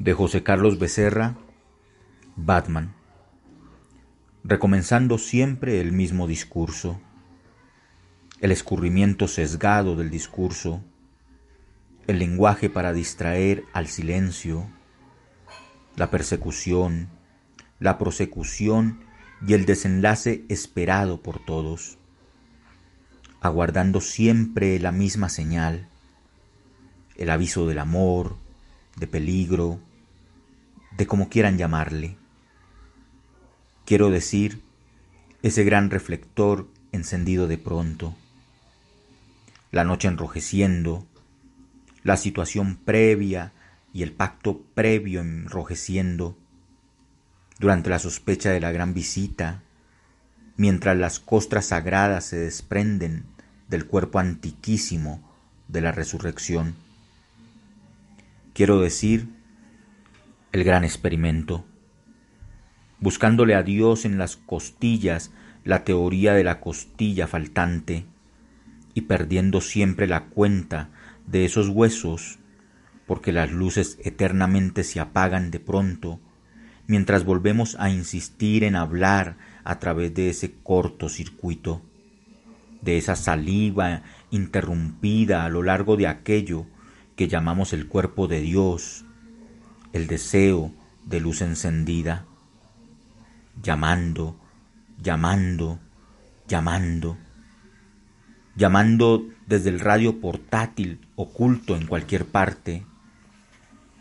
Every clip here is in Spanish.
de José Carlos Becerra, Batman, recomenzando siempre el mismo discurso, el escurrimiento sesgado del discurso, el lenguaje para distraer al silencio, la persecución, la prosecución y el desenlace esperado por todos, aguardando siempre la misma señal, el aviso del amor, de peligro, de como quieran llamarle. Quiero decir, ese gran reflector encendido de pronto, la noche enrojeciendo, la situación previa y el pacto previo enrojeciendo, durante la sospecha de la gran visita, mientras las costras sagradas se desprenden del cuerpo antiquísimo de la resurrección. Quiero decir, el gran experimento, buscándole a Dios en las costillas la teoría de la costilla faltante y perdiendo siempre la cuenta de esos huesos, porque las luces eternamente se apagan de pronto, mientras volvemos a insistir en hablar a través de ese corto circuito, de esa saliva interrumpida a lo largo de aquello que llamamos el cuerpo de Dios, el deseo de luz encendida, llamando, llamando, llamando, llamando desde el radio portátil oculto en cualquier parte,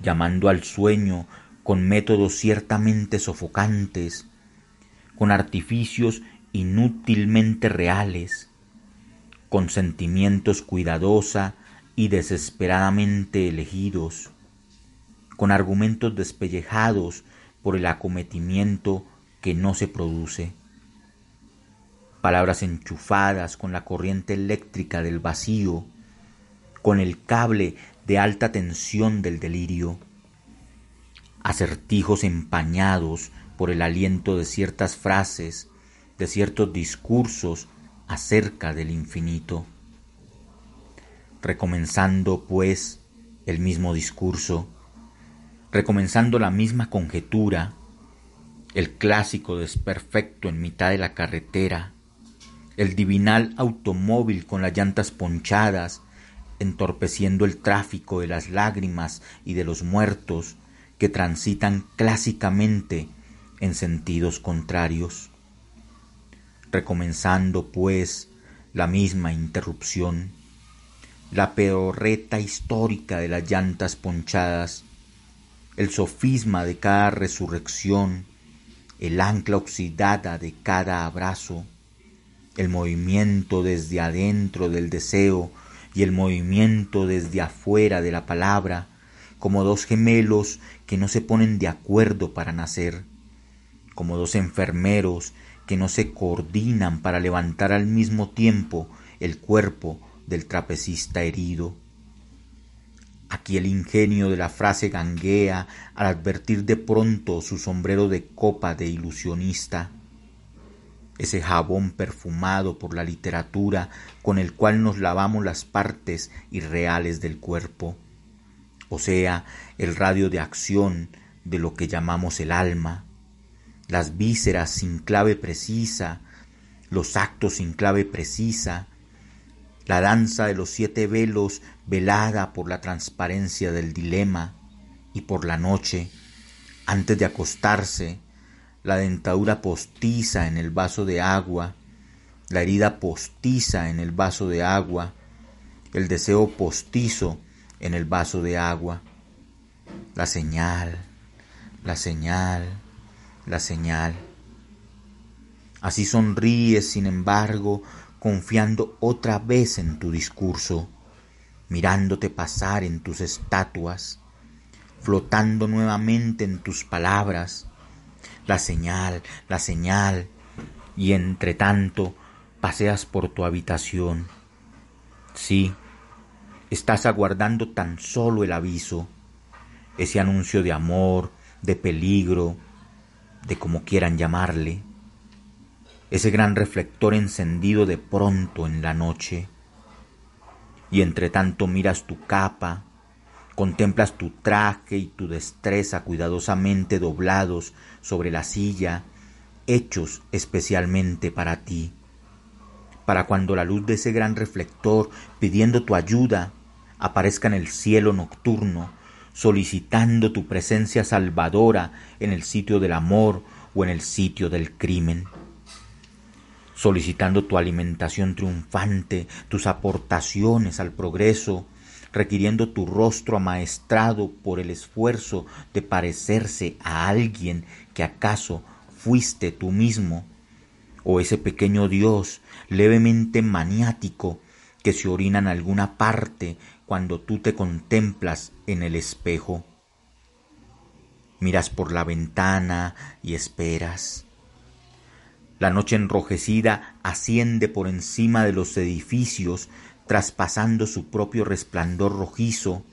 llamando al sueño con métodos ciertamente sofocantes, con artificios inútilmente reales, con sentimientos cuidadosa y desesperadamente elegidos, con argumentos despellejados por el acometimiento que no se produce, palabras enchufadas con la corriente eléctrica del vacío, con el cable de alta tensión del delirio, acertijos empañados por el aliento de ciertas frases, de ciertos discursos acerca del infinito. Recomenzando, pues, el mismo discurso, recomenzando la misma conjetura, el clásico desperfecto en mitad de la carretera, el divinal automóvil con las llantas ponchadas, entorpeciendo el tráfico de las lágrimas y de los muertos que transitan clásicamente en sentidos contrarios. Recomenzando, pues, la misma interrupción, la peorreta histórica de las llantas ponchadas, el sofisma de cada resurrección, el ancla oxidada de cada abrazo, el movimiento desde adentro del deseo y el movimiento desde afuera de la palabra, como dos gemelos que no se ponen de acuerdo para nacer, como dos enfermeros que no se coordinan para levantar al mismo tiempo el cuerpo del trapecista herido. Aquí el ingenio de la frase ganguea al advertir de pronto su sombrero de copa de ilusionista, ese jabón perfumado por la literatura con el cual nos lavamos las partes irreales del cuerpo, o sea, el radio de acción de lo que llamamos el alma, las vísceras sin clave precisa, los actos sin clave precisa, la danza de los siete velos velada por la transparencia del dilema y por la noche, antes de acostarse, la dentadura postiza en el vaso de agua, la herida postiza en el vaso de agua, el deseo postizo en el vaso de agua, la señal, la señal, la señal. Así sonríes, sin embargo, confiando otra vez en tu discurso, mirándote pasar en tus estatuas, flotando nuevamente en tus palabras, la señal, la señal, y entre tanto paseas por tu habitación. Sí, estás aguardando tan solo el aviso, ese anuncio de amor, de peligro, de como quieran llamarle, ese gran reflector encendido de pronto en la noche, y entre tanto miras tu capa, Contemplas tu traje y tu destreza cuidadosamente doblados sobre la silla, hechos especialmente para ti. Para cuando la luz de ese gran reflector, pidiendo tu ayuda, aparezca en el cielo nocturno, solicitando tu presencia salvadora en el sitio del amor o en el sitio del crimen solicitando tu alimentación triunfante, tus aportaciones al progreso, requiriendo tu rostro amaestrado por el esfuerzo de parecerse a alguien que acaso fuiste tú mismo, o ese pequeño Dios levemente maniático que se orina en alguna parte cuando tú te contemplas en el espejo. Miras por la ventana y esperas. La noche enrojecida asciende por encima de los edificios traspasando su propio resplandor rojizo,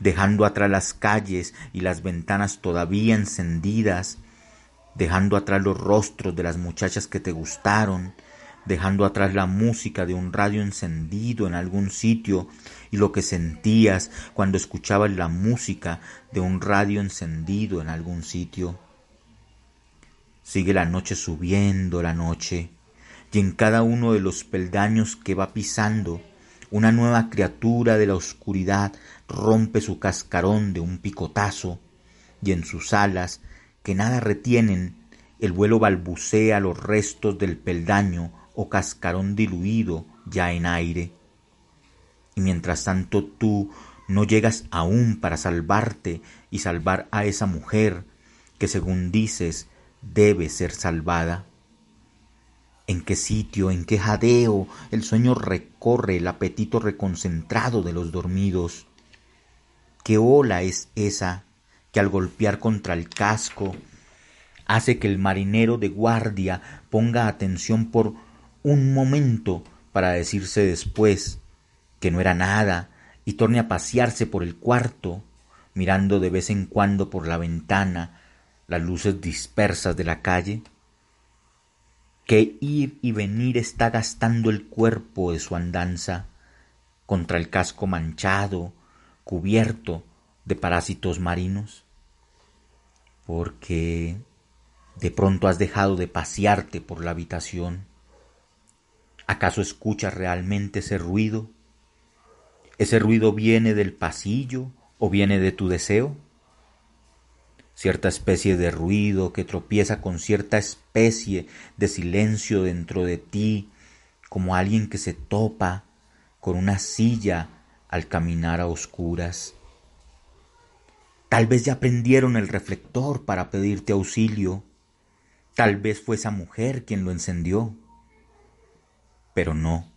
dejando atrás las calles y las ventanas todavía encendidas, dejando atrás los rostros de las muchachas que te gustaron, dejando atrás la música de un radio encendido en algún sitio y lo que sentías cuando escuchabas la música de un radio encendido en algún sitio. Sigue la noche subiendo la noche, y en cada uno de los peldaños que va pisando, una nueva criatura de la oscuridad rompe su cascarón de un picotazo, y en sus alas, que nada retienen, el vuelo balbucea los restos del peldaño o cascarón diluido ya en aire. Y mientras tanto tú no llegas aún para salvarte y salvar a esa mujer que según dices debe ser salvada en qué sitio, en qué jadeo el sueño recorre el apetito reconcentrado de los dormidos. ¿Qué ola es esa que al golpear contra el casco hace que el marinero de guardia ponga atención por un momento para decirse después que no era nada y torne a pasearse por el cuarto, mirando de vez en cuando por la ventana las luces dispersas de la calle? que ir y venir está gastando el cuerpo de su andanza contra el casco manchado, cubierto de parásitos marinos? Porque de pronto has dejado de pasearte por la habitación. ¿Acaso escuchas realmente ese ruido? ¿Ese ruido viene del pasillo o viene de tu deseo? Cierta especie de ruido que tropieza con cierta especie de silencio dentro de ti, como alguien que se topa con una silla al caminar a oscuras. Tal vez ya prendieron el reflector para pedirte auxilio, tal vez fue esa mujer quien lo encendió, pero no,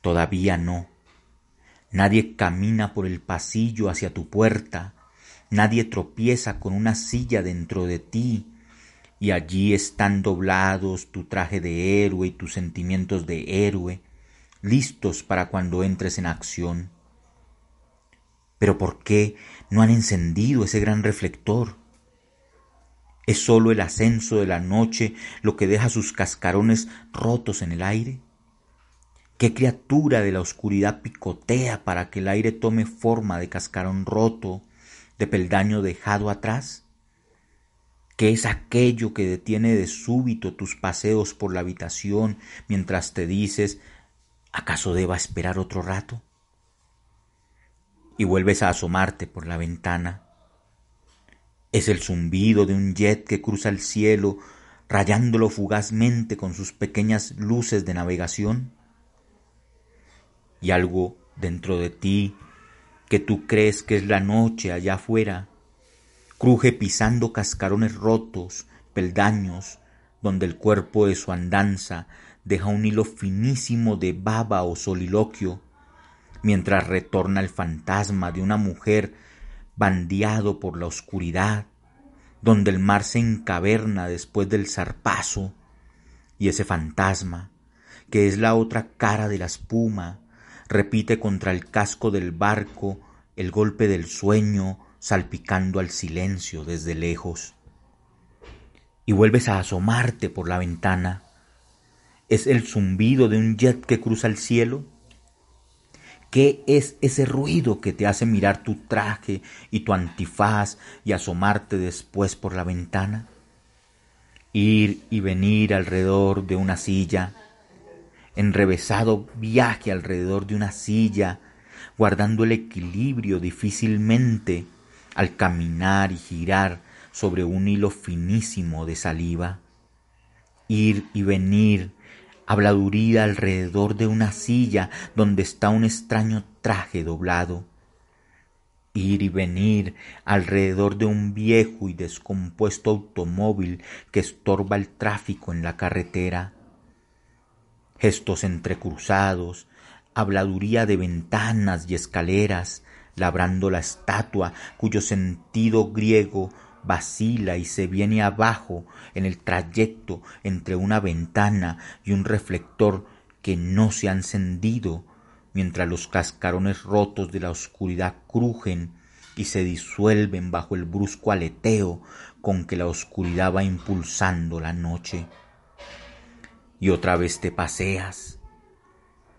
todavía no. Nadie camina por el pasillo hacia tu puerta, Nadie tropieza con una silla dentro de ti, y allí están doblados tu traje de héroe y tus sentimientos de héroe, listos para cuando entres en acción. Pero ¿por qué no han encendido ese gran reflector? ¿Es sólo el ascenso de la noche lo que deja sus cascarones rotos en el aire? ¿Qué criatura de la oscuridad picotea para que el aire tome forma de cascarón roto de peldaño dejado atrás? ¿Qué es aquello que detiene de súbito tus paseos por la habitación mientras te dices, ¿acaso deba esperar otro rato? Y vuelves a asomarte por la ventana. Es el zumbido de un jet que cruza el cielo, rayándolo fugazmente con sus pequeñas luces de navegación. Y algo dentro de ti que tú crees que es la noche allá afuera, cruje pisando cascarones rotos, peldaños, donde el cuerpo de su andanza deja un hilo finísimo de baba o soliloquio, mientras retorna el fantasma de una mujer bandeado por la oscuridad, donde el mar se encaverna después del zarpazo, y ese fantasma, que es la otra cara de la espuma, repite contra el casco del barco el golpe del sueño salpicando al silencio desde lejos. Y vuelves a asomarte por la ventana. ¿Es el zumbido de un jet que cruza el cielo? ¿Qué es ese ruido que te hace mirar tu traje y tu antifaz y asomarte después por la ventana? Ir y venir alrededor de una silla, enrevesado viaje alrededor de una silla, guardando el equilibrio difícilmente al caminar y girar sobre un hilo finísimo de saliva. Ir y venir, habladuría alrededor de una silla donde está un extraño traje doblado. Ir y venir alrededor de un viejo y descompuesto automóvil que estorba el tráfico en la carretera gestos entrecruzados, habladuría de ventanas y escaleras, labrando la estatua cuyo sentido griego vacila y se viene abajo en el trayecto entre una ventana y un reflector que no se ha encendido, mientras los cascarones rotos de la oscuridad crujen y se disuelven bajo el brusco aleteo con que la oscuridad va impulsando la noche y otra vez te paseas.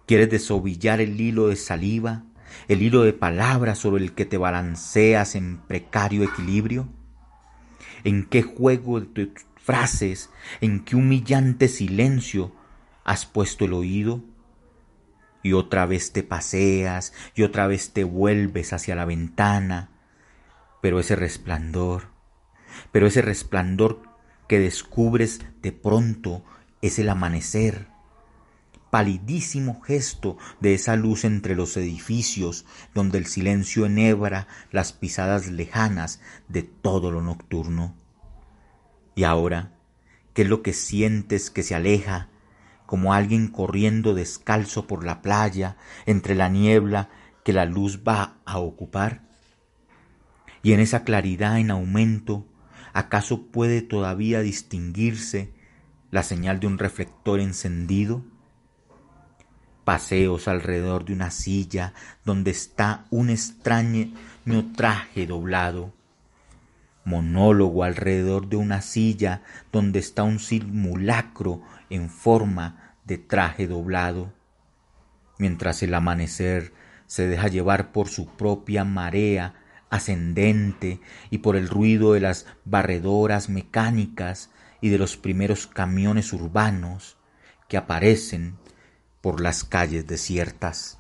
¿Quieres desovillar el hilo de saliva, el hilo de palabras sobre el que te balanceas en precario equilibrio? ¿En qué juego de tus frases, en qué humillante silencio has puesto el oído? Y otra vez te paseas y otra vez te vuelves hacia la ventana, pero ese resplandor, pero ese resplandor que descubres de pronto es el amanecer, palidísimo gesto de esa luz entre los edificios donde el silencio enhebra las pisadas lejanas de todo lo nocturno. Y ahora, ¿qué es lo que sientes que se aleja, como alguien corriendo descalzo por la playa entre la niebla que la luz va a ocupar? Y en esa claridad en aumento, ¿acaso puede todavía distinguirse la señal de un reflector encendido, paseos alrededor de una silla donde está un extraño traje doblado, monólogo alrededor de una silla donde está un simulacro en forma de traje doblado, mientras el amanecer se deja llevar por su propia marea ascendente y por el ruido de las barredoras mecánicas y de los primeros camiones urbanos que aparecen por las calles desiertas.